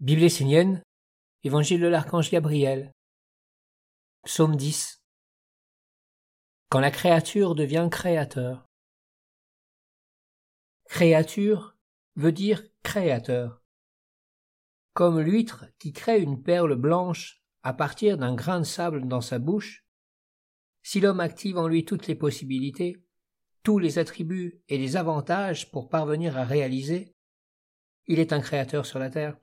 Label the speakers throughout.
Speaker 1: Bible essénienne, Évangile de l'archange Gabriel, Psaume 10. Quand la créature devient créateur. Créature veut dire créateur. Comme l'huître qui crée une perle blanche à partir d'un grain de sable dans sa bouche, si l'homme active en lui toutes les possibilités, tous les attributs et les avantages pour parvenir à réaliser, il est un créateur sur la terre.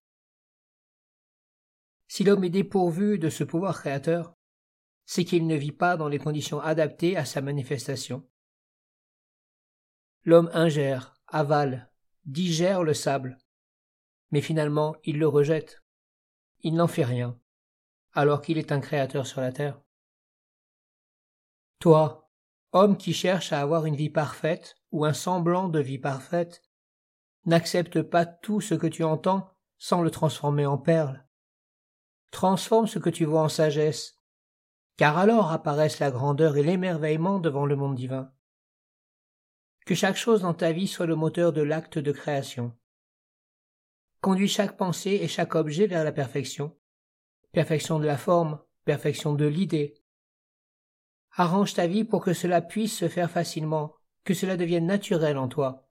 Speaker 1: Si l'homme est dépourvu de ce pouvoir créateur, c'est qu'il ne vit pas dans les conditions adaptées à sa manifestation. L'homme ingère, avale, digère le sable, mais finalement il le rejette. Il n'en fait rien, alors qu'il est un créateur sur la terre. Toi, homme qui cherche à avoir une vie parfaite ou un semblant de vie parfaite, n'accepte pas tout ce que tu entends sans le transformer en perle transforme ce que tu vois en sagesse, car alors apparaissent la grandeur et l'émerveillement devant le monde divin. Que chaque chose dans ta vie soit le moteur de l'acte de création. Conduis chaque pensée et chaque objet vers la perfection. Perfection de la forme, perfection de l'idée. Arrange ta vie pour que cela puisse se faire facilement, que cela devienne naturel en toi.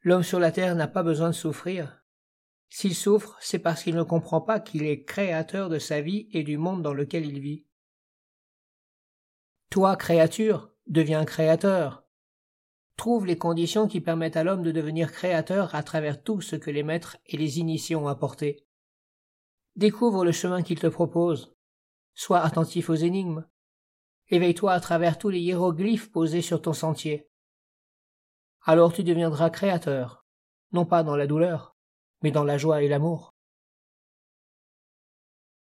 Speaker 1: L'homme sur la terre n'a pas besoin de souffrir, s'il souffre, c'est parce qu'il ne comprend pas qu'il est créateur de sa vie et du monde dans lequel il vit. Toi, créature, deviens créateur. Trouve les conditions qui permettent à l'homme de devenir créateur à travers tout ce que les maîtres et les initiés ont apporté. Découvre le chemin qu'il te propose. Sois attentif aux énigmes. Éveille-toi à travers tous les hiéroglyphes posés sur ton sentier. Alors tu deviendras créateur, non pas dans la douleur, mais dans la joie et l'amour.